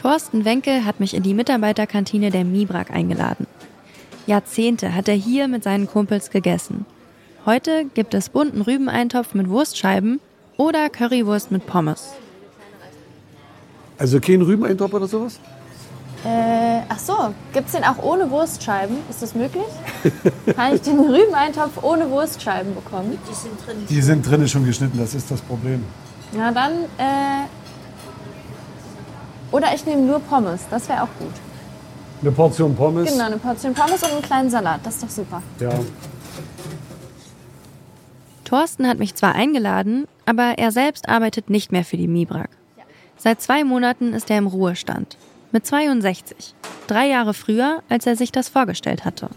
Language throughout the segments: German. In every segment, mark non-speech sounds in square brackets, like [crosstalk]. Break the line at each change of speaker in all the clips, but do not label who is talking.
Thorsten Wenkel hat mich in die Mitarbeiterkantine der Mibrak eingeladen. Jahrzehnte hat er hier mit seinen Kumpels gegessen. Heute gibt es bunten Rübeneintopf mit Wurstscheiben oder Currywurst mit Pommes.
Also kein Rübeneintopf oder sowas?
Äh, ach so, gibt's den auch ohne Wurstscheiben? Ist das möglich? [laughs] Kann ich den Rübeneintopf ohne Wurstscheiben bekommen?
Die sind drin.
Die sind drinnen schon geschnitten, das ist das Problem.
Na dann, äh, oder ich nehme nur Pommes, das wäre auch gut.
Eine Portion Pommes.
Genau, eine Portion Pommes und einen kleinen Salat, das ist doch super.
Ja.
Thorsten hat mich zwar eingeladen, aber er selbst arbeitet nicht mehr für die Mibrak. Seit zwei Monaten ist er im Ruhestand. Mit 62. Drei Jahre früher, als er sich das vorgestellt hatte.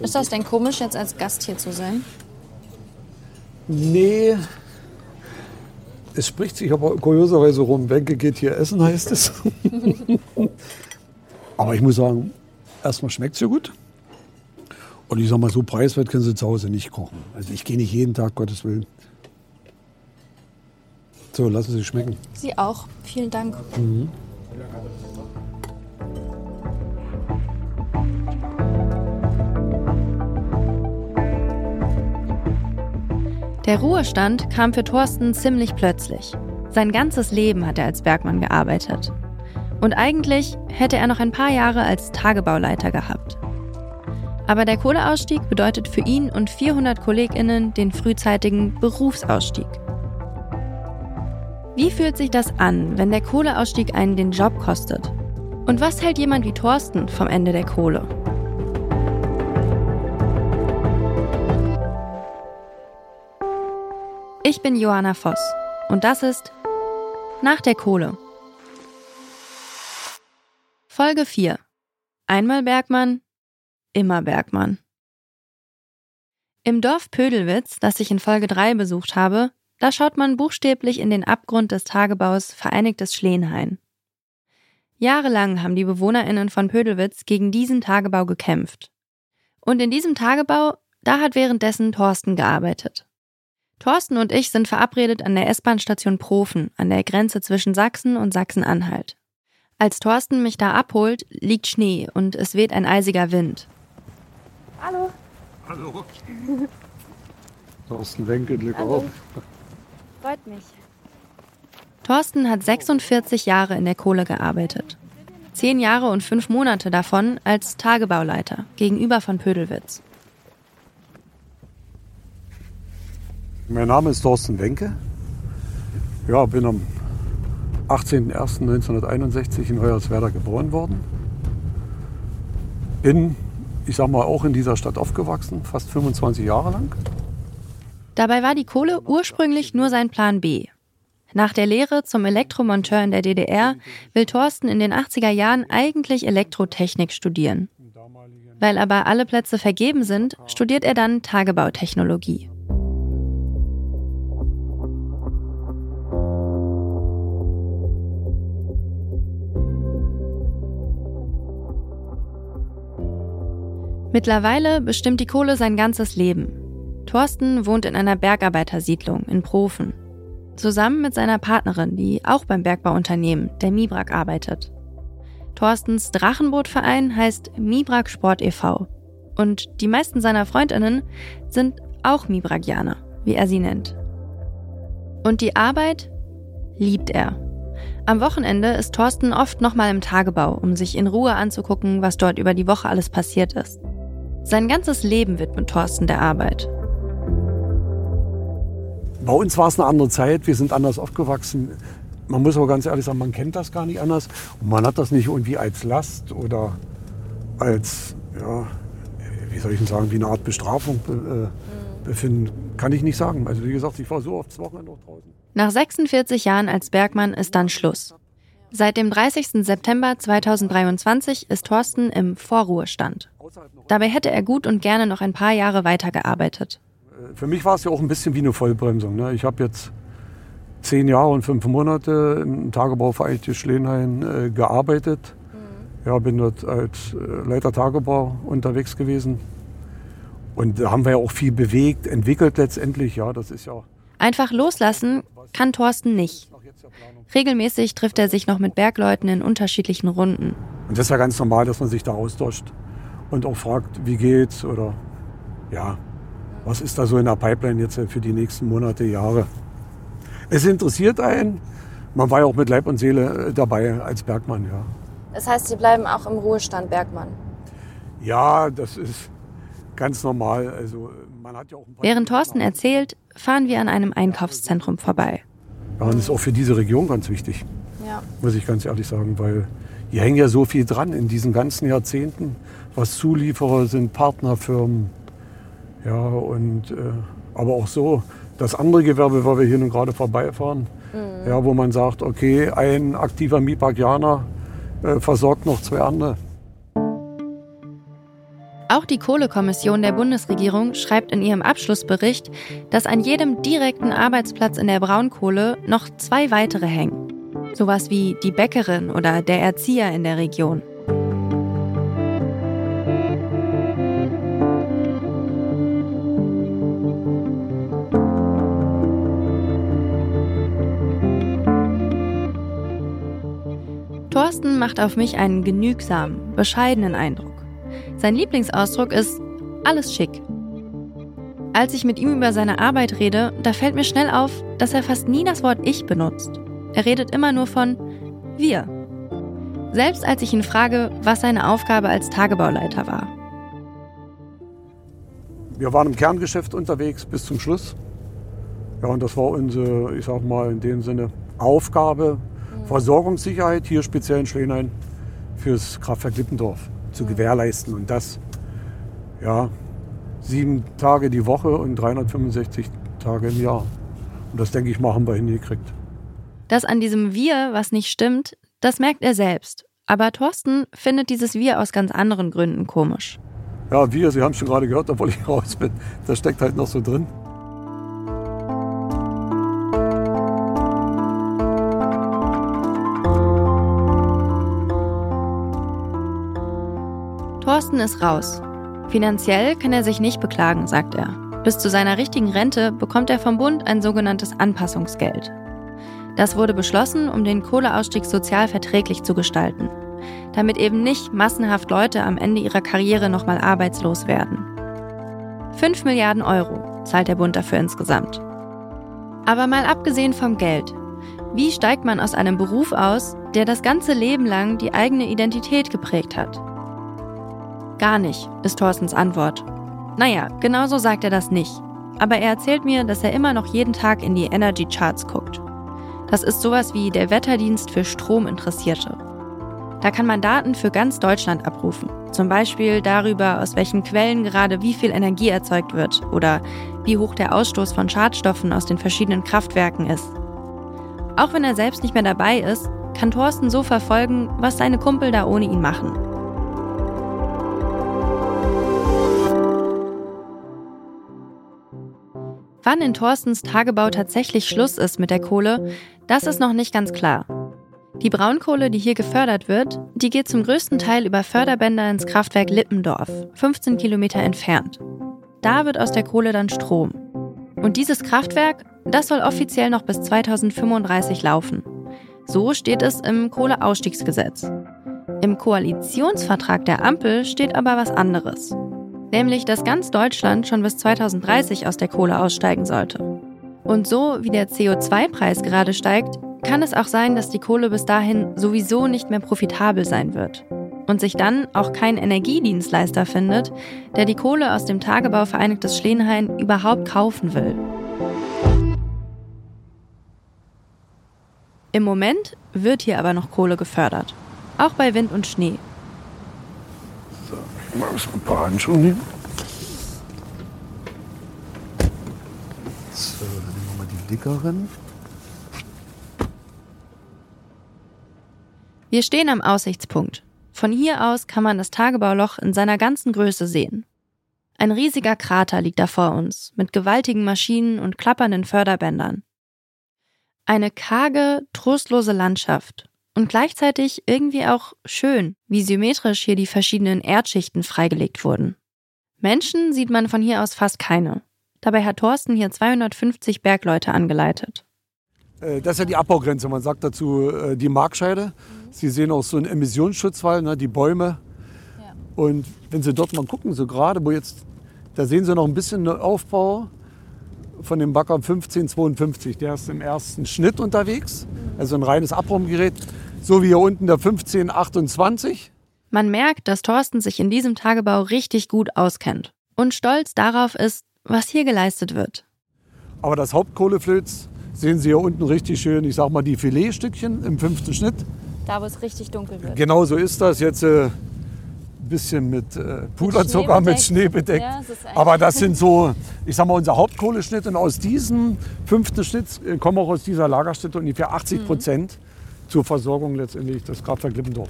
Ist das denn komisch, jetzt als Gast hier zu sein?
Nee. Es spricht sich aber kurioserweise rum, Wenke geht hier essen, heißt es. [laughs] aber ich muss sagen, erstmal schmeckt es ja gut. Und ich sag mal, so preiswert können Sie zu Hause nicht kochen. Also ich gehe nicht jeden Tag, Gottes Willen. So, lassen Sie schmecken.
Sie auch. Vielen Dank.
Der Ruhestand kam für Thorsten ziemlich plötzlich. Sein ganzes Leben hat er als Bergmann gearbeitet. Und eigentlich hätte er noch ein paar Jahre als Tagebauleiter gehabt. Aber der Kohleausstieg bedeutet für ihn und 400 KollegInnen den frühzeitigen Berufsausstieg. Wie fühlt sich das an, wenn der Kohleausstieg einen den Job kostet? Und was hält jemand wie Thorsten vom Ende der Kohle? Ich bin Johanna Voss und das ist Nach der Kohle. Folge 4. Einmal Bergmann, immer Bergmann. Im Dorf Pödelwitz, das ich in Folge 3 besucht habe, da schaut man buchstäblich in den Abgrund des Tagebaus Vereinigtes Schleenhain. Jahrelang haben die BewohnerInnen von Pödelwitz gegen diesen Tagebau gekämpft. Und in diesem Tagebau, da hat währenddessen Thorsten gearbeitet. Thorsten und ich sind verabredet an der S-Bahn-Station Profen an der Grenze zwischen Sachsen und Sachsen-Anhalt. Als Thorsten mich da abholt, liegt Schnee und es weht ein eisiger Wind.
Hallo.
Hallo. Thorsten Wenke, Glück
Hallo.
auf.
Freut mich.
Thorsten hat 46 Jahre in der Kohle gearbeitet. Zehn Jahre und fünf Monate davon als Tagebauleiter gegenüber von Pödelwitz.
Mein Name ist Thorsten Wenke. Ja, bin am 18.01.1961 in Hoyerswerda geboren worden. Bin, ich sag mal, auch in dieser Stadt aufgewachsen, fast 25 Jahre lang.
Dabei war die Kohle ursprünglich nur sein Plan B. Nach der Lehre zum Elektromonteur in der DDR will Thorsten in den 80er Jahren eigentlich Elektrotechnik studieren. Weil aber alle Plätze vergeben sind, studiert er dann Tagebautechnologie. Mittlerweile bestimmt die Kohle sein ganzes Leben. Thorsten wohnt in einer Bergarbeitersiedlung in Profen. Zusammen mit seiner Partnerin, die auch beim Bergbauunternehmen, der Mibrak, arbeitet. Thorstens Drachenbootverein heißt Mibrak Sport e.V. Und die meisten seiner Freundinnen sind auch Mibrakianer, wie er sie nennt. Und die Arbeit liebt er. Am Wochenende ist Thorsten oft nochmal im Tagebau, um sich in Ruhe anzugucken, was dort über die Woche alles passiert ist. Sein ganzes Leben widmet Thorsten der Arbeit.
Bei uns war es eine andere Zeit, wir sind anders aufgewachsen. Man muss aber ganz ehrlich sagen, man kennt das gar nicht anders. Und man hat das nicht irgendwie als Last oder als, ja, wie soll ich denn sagen, wie eine Art Bestrafung be äh, befinden. Kann ich nicht sagen. Also wie gesagt, ich war so oft das Wochenende noch draußen.
Nach 46 Jahren als Bergmann ist dann Schluss. Seit dem 30. September 2023 ist Thorsten im Vorruhestand. Dabei hätte er gut und gerne noch ein paar Jahre weitergearbeitet.
Für mich war es ja auch ein bisschen wie eine Vollbremsung. Ne? Ich habe jetzt zehn Jahre und fünf Monate im Tagebau Vereinigtes Schleenhain äh, gearbeitet. Ja, bin dort als äh, Leiter Tagebau unterwegs gewesen. Und da haben wir ja auch viel bewegt, entwickelt letztendlich. Ja, das ist ja
Einfach loslassen kann Thorsten nicht. Regelmäßig trifft er sich noch mit Bergleuten in unterschiedlichen Runden.
Und das ist ja ganz normal, dass man sich da austauscht und auch fragt, wie geht's oder ja, was ist da so in der Pipeline jetzt für die nächsten Monate, Jahre. Es interessiert einen. Man war ja auch mit Leib und Seele äh, dabei als Bergmann, ja.
Das heißt, Sie bleiben auch im Ruhestand Bergmann?
Ja, das ist ganz normal. Also, man hat ja auch
Während Thorsten erzählt, fahren wir an einem Einkaufszentrum vorbei.
Ja, und ist auch für diese Region ganz wichtig,
Ja.
muss ich ganz ehrlich sagen, weil hier hängen ja so viel dran in diesen ganzen Jahrzehnten, was Zulieferer sind, Partnerfirmen. Ja, und äh, aber auch so das andere Gewerbe, weil wir hier nun gerade vorbeifahren, ja, wo man sagt, okay, ein aktiver Mipakianer äh, versorgt noch zwei andere.
Auch die Kohlekommission der Bundesregierung schreibt in ihrem Abschlussbericht, dass an jedem direkten Arbeitsplatz in der Braunkohle noch zwei weitere hängen. Sowas wie die Bäckerin oder der Erzieher in der Region. Thorsten macht auf mich einen genügsamen, bescheidenen Eindruck. Sein Lieblingsausdruck ist alles schick. Als ich mit ihm über seine Arbeit rede, da fällt mir schnell auf, dass er fast nie das Wort ich benutzt. Er redet immer nur von wir. Selbst als ich ihn frage, was seine Aufgabe als Tagebauleiter war.
Wir waren im Kerngeschäft unterwegs bis zum Schluss. Ja, und das war unsere, ich sag mal in dem Sinne, Aufgabe, Versorgungssicherheit hier speziell in Schleenhain fürs Kraftwerk Lippendorf zu gewährleisten. Und das, ja, sieben Tage die Woche und 365 Tage im Jahr. Und das, denke ich mal, haben wir hingekriegt.
Dass an diesem Wir was nicht stimmt, das merkt er selbst. Aber Thorsten findet dieses Wir aus ganz anderen Gründen komisch.
Ja, wir, Sie haben schon gerade gehört, obwohl ich [laughs] raus bin, das steckt halt noch so drin.
Thorsten ist raus. Finanziell kann er sich nicht beklagen, sagt er. Bis zu seiner richtigen Rente bekommt er vom Bund ein sogenanntes Anpassungsgeld. Das wurde beschlossen, um den Kohleausstieg sozial verträglich zu gestalten, damit eben nicht massenhaft Leute am Ende ihrer Karriere nochmal arbeitslos werden. 5 Milliarden Euro zahlt der Bund dafür insgesamt. Aber mal abgesehen vom Geld, wie steigt man aus einem Beruf aus, der das ganze Leben lang die eigene Identität geprägt hat? Gar nicht, ist Thorstens Antwort. Naja, genauso sagt er das nicht. Aber er erzählt mir, dass er immer noch jeden Tag in die Energy Charts guckt. Das ist sowas wie der Wetterdienst für Strominteressierte. Da kann man Daten für ganz Deutschland abrufen. Zum Beispiel darüber, aus welchen Quellen gerade wie viel Energie erzeugt wird oder wie hoch der Ausstoß von Schadstoffen aus den verschiedenen Kraftwerken ist. Auch wenn er selbst nicht mehr dabei ist, kann Thorsten so verfolgen, was seine Kumpel da ohne ihn machen. Wann in Thorstens Tagebau tatsächlich Schluss ist mit der Kohle, das ist noch nicht ganz klar. Die Braunkohle, die hier gefördert wird, die geht zum größten Teil über Förderbänder ins Kraftwerk Lippendorf, 15 Kilometer entfernt. Da wird aus der Kohle dann Strom. Und dieses Kraftwerk, das soll offiziell noch bis 2035 laufen. So steht es im Kohleausstiegsgesetz. Im Koalitionsvertrag der Ampel steht aber was anderes. Nämlich, dass ganz Deutschland schon bis 2030 aus der Kohle aussteigen sollte. Und so wie der CO2-Preis gerade steigt, kann es auch sein, dass die Kohle bis dahin sowieso nicht mehr profitabel sein wird. Und sich dann auch kein Energiedienstleister findet, der die Kohle aus dem Tagebau Vereinigtes Schleenhain überhaupt kaufen will. Im Moment wird hier aber noch Kohle gefördert. Auch bei Wind und Schnee.
Mal ein paar Handschuhe nehmen. So, dann nehmen wir mal die dickeren.
Wir stehen am Aussichtspunkt. Von hier aus kann man das Tagebauloch in seiner ganzen Größe sehen. Ein riesiger Krater liegt da vor uns, mit gewaltigen Maschinen und klappernden Förderbändern. Eine karge, trostlose Landschaft und gleichzeitig irgendwie auch schön, wie symmetrisch hier die verschiedenen Erdschichten freigelegt wurden. Menschen sieht man von hier aus fast keine. Dabei hat Thorsten hier 250 Bergleute angeleitet.
Äh, das ist ja die Abbaugrenze. Man sagt dazu äh, die Markscheide. Sie sehen auch so einen Emissionsschutzwall, ne, die Bäume.
Ja.
Und wenn Sie dort mal gucken, so gerade, wo jetzt, da sehen Sie noch ein bisschen Aufbau von dem Bagger 1552. Der ist im ersten Schnitt unterwegs, also ein reines Abraumgerät. So wie hier unten der 1528.
Man merkt, dass Thorsten sich in diesem Tagebau richtig gut auskennt und stolz darauf ist, was hier geleistet wird.
Aber das Hauptkohleflöz sehen Sie hier unten richtig schön, ich sag mal, die Filetstückchen im fünften Schnitt.
Da, wo es richtig dunkel wird.
Genau so ist das. Jetzt ein äh, bisschen mit äh, Puderzucker, mit Schnee bedeckt.
Ja,
Aber das sind so, ich sag mal, unser Hauptkohleschnitt. Und aus diesem fünften Schnitt äh, kommen auch aus dieser Lagerstätte ungefähr 80
Mhm.
Zur Versorgung letztendlich des Kraftwerk Lippendorf.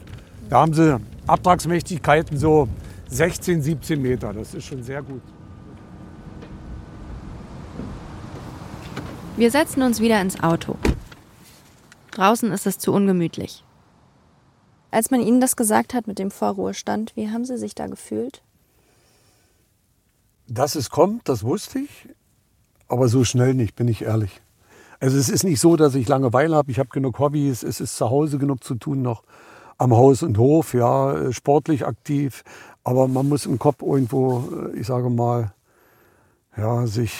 Da haben sie Abtragsmächtigkeiten so 16, 17 Meter. Das ist schon sehr gut.
Wir setzen uns wieder ins Auto. Draußen ist es zu ungemütlich.
Als man Ihnen das gesagt hat mit dem Vorruhestand, wie haben Sie sich da gefühlt?
Dass es kommt, das wusste ich, aber so schnell nicht, bin ich ehrlich. Also es ist nicht so, dass ich Langeweile habe, ich habe genug Hobbys, es ist zu Hause genug zu tun noch am Haus und Hof, ja, äh, sportlich aktiv, aber man muss im Kopf irgendwo, äh, ich sage mal, ja, sich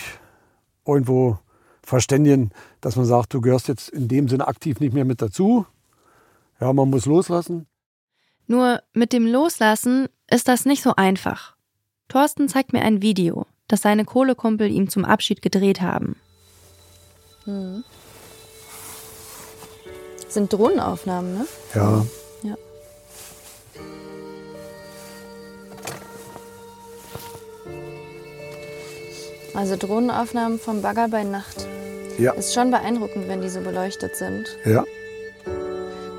irgendwo verständigen, dass man sagt, du gehörst jetzt in dem Sinne aktiv nicht mehr mit dazu. Ja, man muss loslassen.
Nur mit dem Loslassen ist das nicht so einfach. Thorsten zeigt mir ein Video, das seine Kohlekumpel ihm zum Abschied gedreht haben.
Das sind Drohnenaufnahmen, ne?
Ja,
Ja. Also Drohnenaufnahmen vom Bagger bei Nacht.
ja,
Ist schon beeindruckend, wenn die so beleuchtet sind.
ja.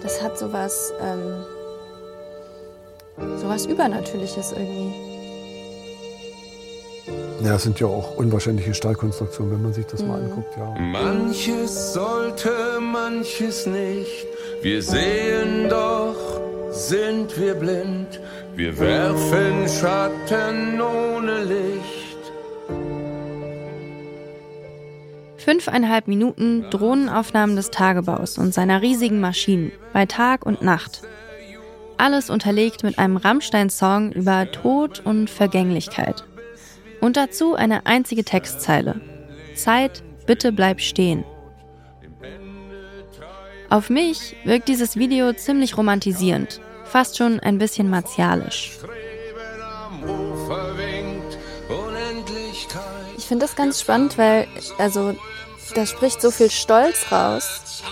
Das hat sowas, ähm, sowas Übernatürliches irgendwie.
Ja, es sind ja auch unwahrscheinliche Stahlkonstruktionen, wenn man sich das mal anguckt, ja.
Manches sollte, manches nicht. Wir sehen doch, sind wir blind. Wir werfen Schatten ohne Licht.
Fünfeinhalb Minuten Drohnenaufnahmen des Tagebaus und seiner riesigen Maschinen bei Tag und Nacht. Alles unterlegt mit einem Rammstein-Song über Tod und Vergänglichkeit. Und dazu eine einzige Textzeile. Zeit, bitte bleib stehen. Auf mich wirkt dieses Video ziemlich romantisierend, fast schon ein bisschen martialisch.
Ich finde das ganz spannend, weil, also, da spricht so viel Stolz raus.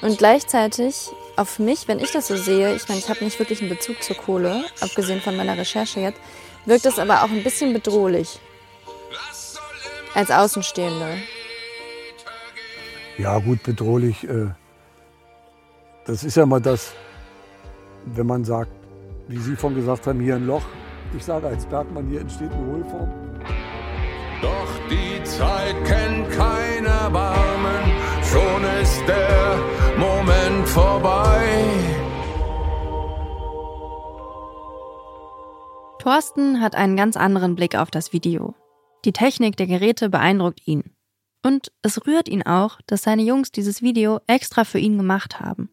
Und gleichzeitig auf mich, wenn ich das so sehe, ich meine, ich habe nicht wirklich einen Bezug zur Kohle, abgesehen von meiner Recherche jetzt, wirkt es aber auch ein bisschen bedrohlich. Als Außenstehende.
Ja, gut, bedrohlich. Äh, das ist ja mal das, wenn man sagt, wie Sie vorhin gesagt haben, hier ein Loch. Ich sage als Bergmann, hier entsteht eine Hohlform.
Doch die Zeit kennt kein
Thorsten hat einen ganz anderen Blick auf das Video. Die Technik der Geräte beeindruckt ihn. Und es rührt ihn auch, dass seine Jungs dieses Video extra für ihn gemacht haben.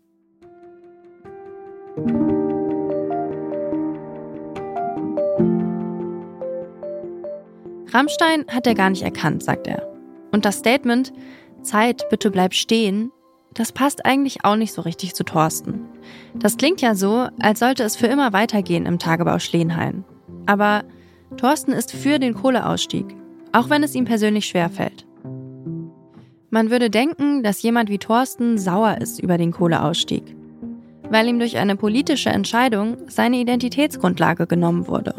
Rammstein hat er gar nicht erkannt, sagt er. Und das Statement Zeit, bitte bleib stehen, das passt eigentlich auch nicht so richtig zu Thorsten. Das klingt ja so, als sollte es für immer weitergehen im Tagebau Schleenhain. Aber Thorsten ist für den Kohleausstieg, auch wenn es ihm persönlich schwerfällt. Man würde denken, dass jemand wie Thorsten sauer ist über den Kohleausstieg, weil ihm durch eine politische Entscheidung seine Identitätsgrundlage genommen wurde.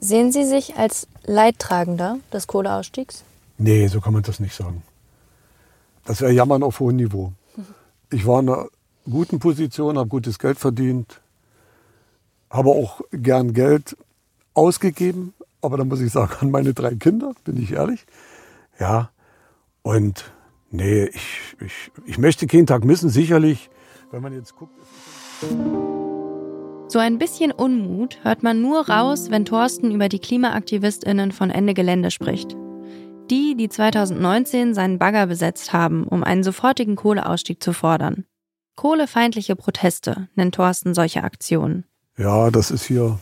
Sehen Sie sich als Leidtragender des Kohleausstiegs?
Nee, so kann man das nicht sagen. Das wäre Jammern auf hohem Niveau. Ich war in einer guten Position, habe gutes Geld verdient, habe auch gern Geld ausgegeben, aber da muss ich sagen, an meine drei Kinder, bin ich ehrlich. Ja, und nee, ich, ich, ich möchte keinen Tag missen, sicherlich. Wenn man jetzt guckt,
So ein bisschen Unmut hört man nur raus, wenn Thorsten über die KlimaaktivistInnen von Ende Gelände spricht. Die, die 2019 seinen Bagger besetzt haben, um einen sofortigen Kohleausstieg zu fordern. Kohlefeindliche Proteste nennt Thorsten solche Aktionen.
Ja, das ist hier.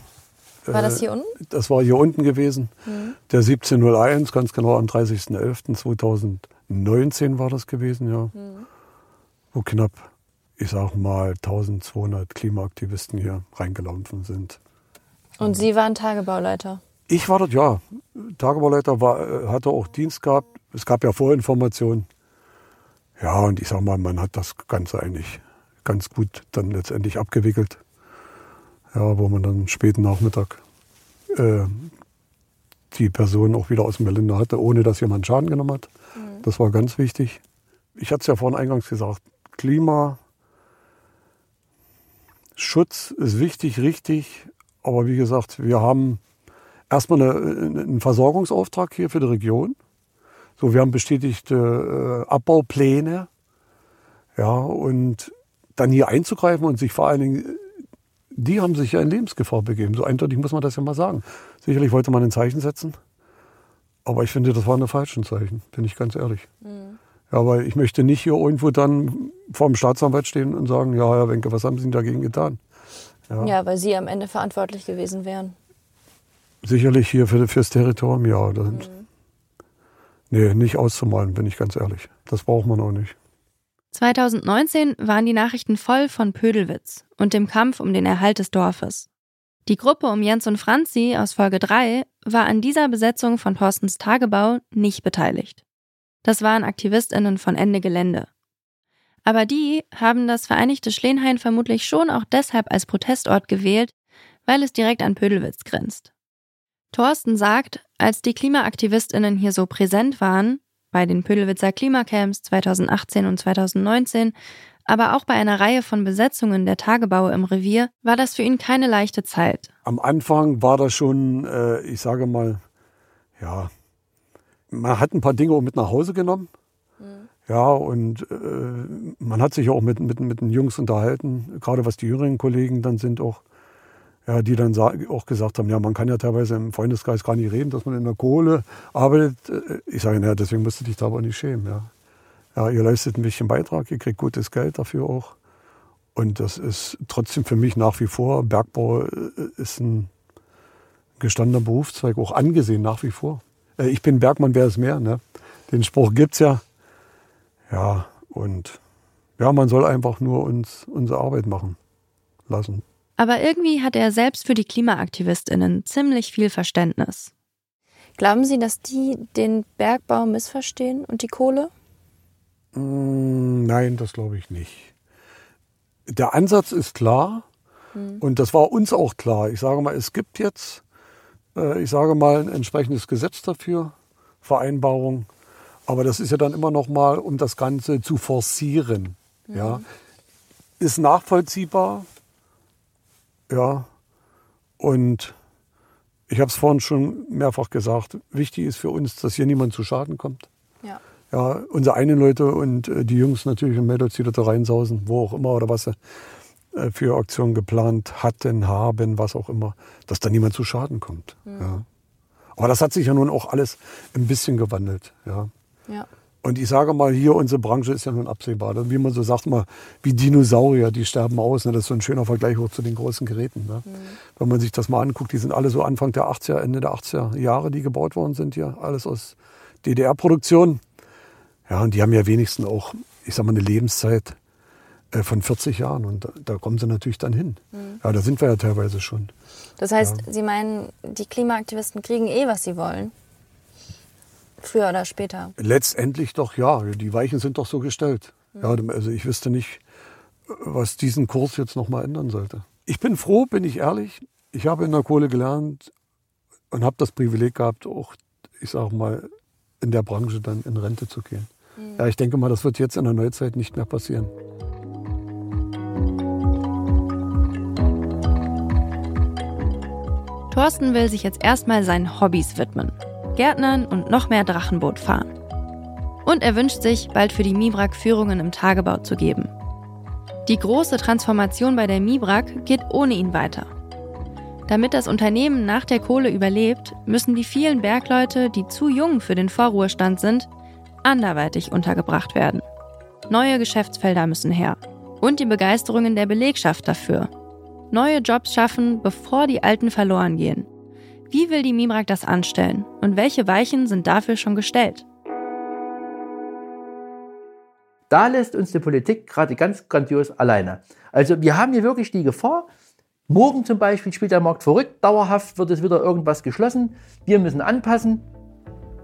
War das
äh,
hier unten?
Das war hier unten gewesen.
Mhm.
Der 1701, ganz genau am 30.11.2019 war das gewesen, ja.
Mhm.
Wo knapp, ich sag mal, 1200 Klimaaktivisten hier reingelaufen sind.
Und Sie waren Tagebauleiter.
Ich war dort, ja. Tagebauleiter war, äh, hatte auch Dienst gehabt. Es gab ja Vorinformationen. Ja, und ich sag mal, man hat das Ganze eigentlich ganz gut dann letztendlich abgewickelt. Ja, wo man dann späten Nachmittag äh, die Person auch wieder aus dem Gelände hatte, ohne dass jemand Schaden genommen hat. Das war ganz wichtig. Ich hatte es ja vorhin eingangs gesagt, Klimaschutz ist wichtig, richtig. Aber wie gesagt, wir haben erstmal eine, einen Versorgungsauftrag hier für die Region. So, wir haben bestätigte äh, Abbaupläne. Ja, und dann hier einzugreifen und sich vor allen Dingen, die haben sich ja in Lebensgefahr begeben. So eindeutig muss man das ja mal sagen. Sicherlich wollte man ein Zeichen setzen. Aber ich finde, das war eine falschen Zeichen, bin ich ganz ehrlich. Ja, weil ich möchte nicht hier irgendwo dann vor dem Staatsanwalt stehen und sagen, ja, Herr Wenke, was haben Sie denn dagegen getan? Ja.
Ja, weil Sie am Ende verantwortlich gewesen wären.
Sicherlich hier für, fürs Territorium, ja. Das, Nee, nicht auszumalen, bin ich ganz ehrlich. Das braucht man auch nicht.
2019 waren die Nachrichten voll von Pödelwitz und dem Kampf um den Erhalt des Dorfes. Die Gruppe um Jens und Franzi aus Folge 3 war an dieser Besetzung von Thorstens Tagebau nicht beteiligt. Das waren AktivistInnen von Ende Gelände. Aber die haben das Vereinigte Schlenhain vermutlich schon auch deshalb als Protestort gewählt, weil es direkt an Pödelwitz grenzt. Thorsten sagt, als die KlimaaktivistInnen hier so präsent waren, bei den Pödelwitzer Klimacamps 2018 und 2019, aber auch bei einer Reihe von Besetzungen der Tagebaue im Revier, war das für ihn keine leichte Zeit.
Am Anfang war das schon, äh, ich sage mal, ja, man hat ein paar Dinge auch mit nach Hause genommen. Ja, und äh, man hat sich auch mit, mit, mit den Jungs unterhalten, gerade was die jüngeren Kollegen dann sind auch, ja, die dann auch gesagt haben, ja, man kann ja teilweise im Freundeskreis gar nicht reden, dass man in der Kohle arbeitet. Äh, Ich sage, naja, deswegen musst du dich da aber nicht schämen. Ja. ja, ihr leistet ein bisschen Beitrag, ihr kriegt gutes Geld dafür auch. Und das ist trotzdem für mich nach wie vor, Bergbau äh, ist ein gestandener Berufszweig, auch angesehen nach wie vor. Äh, Ich bin Bergmann, wer ist mehr? Ne? Den Spruch gibt's ja. Ja, und ja, man soll einfach nur uns unsere Arbeit machen lassen.
Aber irgendwie hat er selbst für die KlimaaktivistInnen ziemlich viel Verständnis.
Glauben Sie, dass die den Bergbau missverstehen und die Kohle?
Mm, Nein, das glaube ich nicht. Der Ansatz ist klar und das war uns auch klar. Ich sage mal, es gibt jetzt, äh, ich sage mal, ein entsprechendes Gesetz dafür, Vereinbarung. Aber das ist ja dann immer noch mal, um das Ganze zu forcieren. Ja, ist nachvollziehbar. Ja, und ich habe es vorhin schon mehrfach gesagt. Wichtig ist für uns, dass hier niemand zu Schaden kommt.
Ja.
Ja, unsere eigenen Leute und äh, die Jungs natürlich im Mädels, die da reinsausen, wo auch immer oder was sie äh, für Aktionen geplant hatten, haben, was auch immer, dass da niemand zu Schaden kommt. Ja. Aber das hat sich ja nun auch alles ein bisschen gewandelt. Ja.
Ja.
Und ich sage mal, hier unsere Branche ist ja nun absehbar. Wie man so sagt, mal, wie Dinosaurier, die sterben aus. Ne? Das ist so ein schöner Vergleich auch zu den großen Geräten. Ne? Wenn man sich das mal anguckt, die sind alle so Anfang der 80er, Ende der 80er Jahre, die gebaut worden sind hier. Alles aus DDR-Produktion. Ja, und die haben ja wenigstens auch, ich sag mal, eine Lebenszeit äh, von 40 Jahren. Und da, da kommen sie natürlich dann hin. Ja, da sind wir ja teilweise schon.
Das heißt, Sie meinen, die Klimaaktivisten kriegen eh, was sie wollen? Früher oder später.
Letztendlich doch ja, die Weichen sind doch so gestellt. Ja, also ich wüsste nicht, was diesen Kurs jetzt nochmal ändern sollte. Ich bin froh, bin ich ehrlich. Ich habe in der Kohle gelernt und habe das Privileg gehabt, auch, ich sage mal, in der Branche dann in Rente zu gehen. Ja, ich denke mal, das wird jetzt in der Neuzeit nicht mehr passieren.
Thorsten will sich jetzt erstmal seinen Hobbys widmen. Gärtnern und noch mehr Drachenboot fahren. Und er wünscht sich, bald für die Mibrak Führungen im Tagebau zu geben. Die große Transformation bei der Mibrak geht ohne ihn weiter. Damit das Unternehmen nach der Kohle überlebt, müssen die vielen Bergleute, die zu jung für den Vorruhestand sind, anderweitig untergebracht werden. Neue Geschäftsfelder müssen her. Und die Begeisterungen der Belegschaft dafür. Neue Jobs schaffen, bevor die alten verloren gehen. Wie will die Mimrak das anstellen? Und welche Weichen sind dafür schon gestellt?
Da lässt uns die Politik gerade ganz grandios alleine. Also wir haben hier wirklich die Gefahr, morgen zum Beispiel spielt der Markt verrückt, dauerhaft wird es wieder irgendwas geschlossen, wir müssen anpassen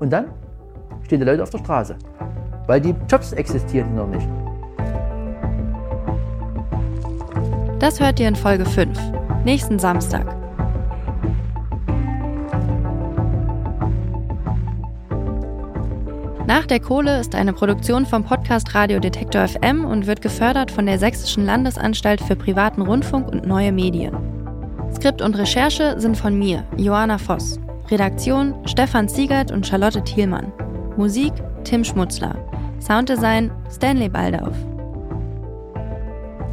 und dann stehen die Leute auf der Straße, weil die Jobs existieren noch nicht.
Das hört ihr in Folge 5, nächsten Samstag. Nach der Kohle ist eine Produktion vom Podcast Radio Detektor FM und wird gefördert von der Sächsischen Landesanstalt für privaten Rundfunk und neue Medien. Skript und Recherche sind von mir, Johanna Voss. Redaktion Stefan Ziegert und Charlotte Thielmann. Musik Tim Schmutzler. Sounddesign Stanley Baldauf.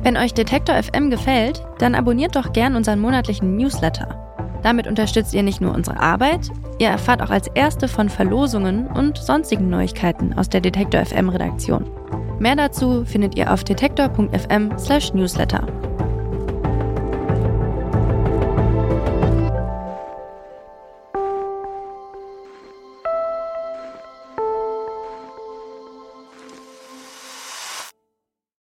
Wenn euch Detektor FM gefällt, dann abonniert doch gern unseren monatlichen Newsletter. Damit unterstützt ihr nicht nur unsere Arbeit, ihr erfahrt auch als Erste von Verlosungen und sonstigen Neuigkeiten aus der Detektor FM Redaktion. Mehr dazu findet ihr auf detektor.fm/newsletter.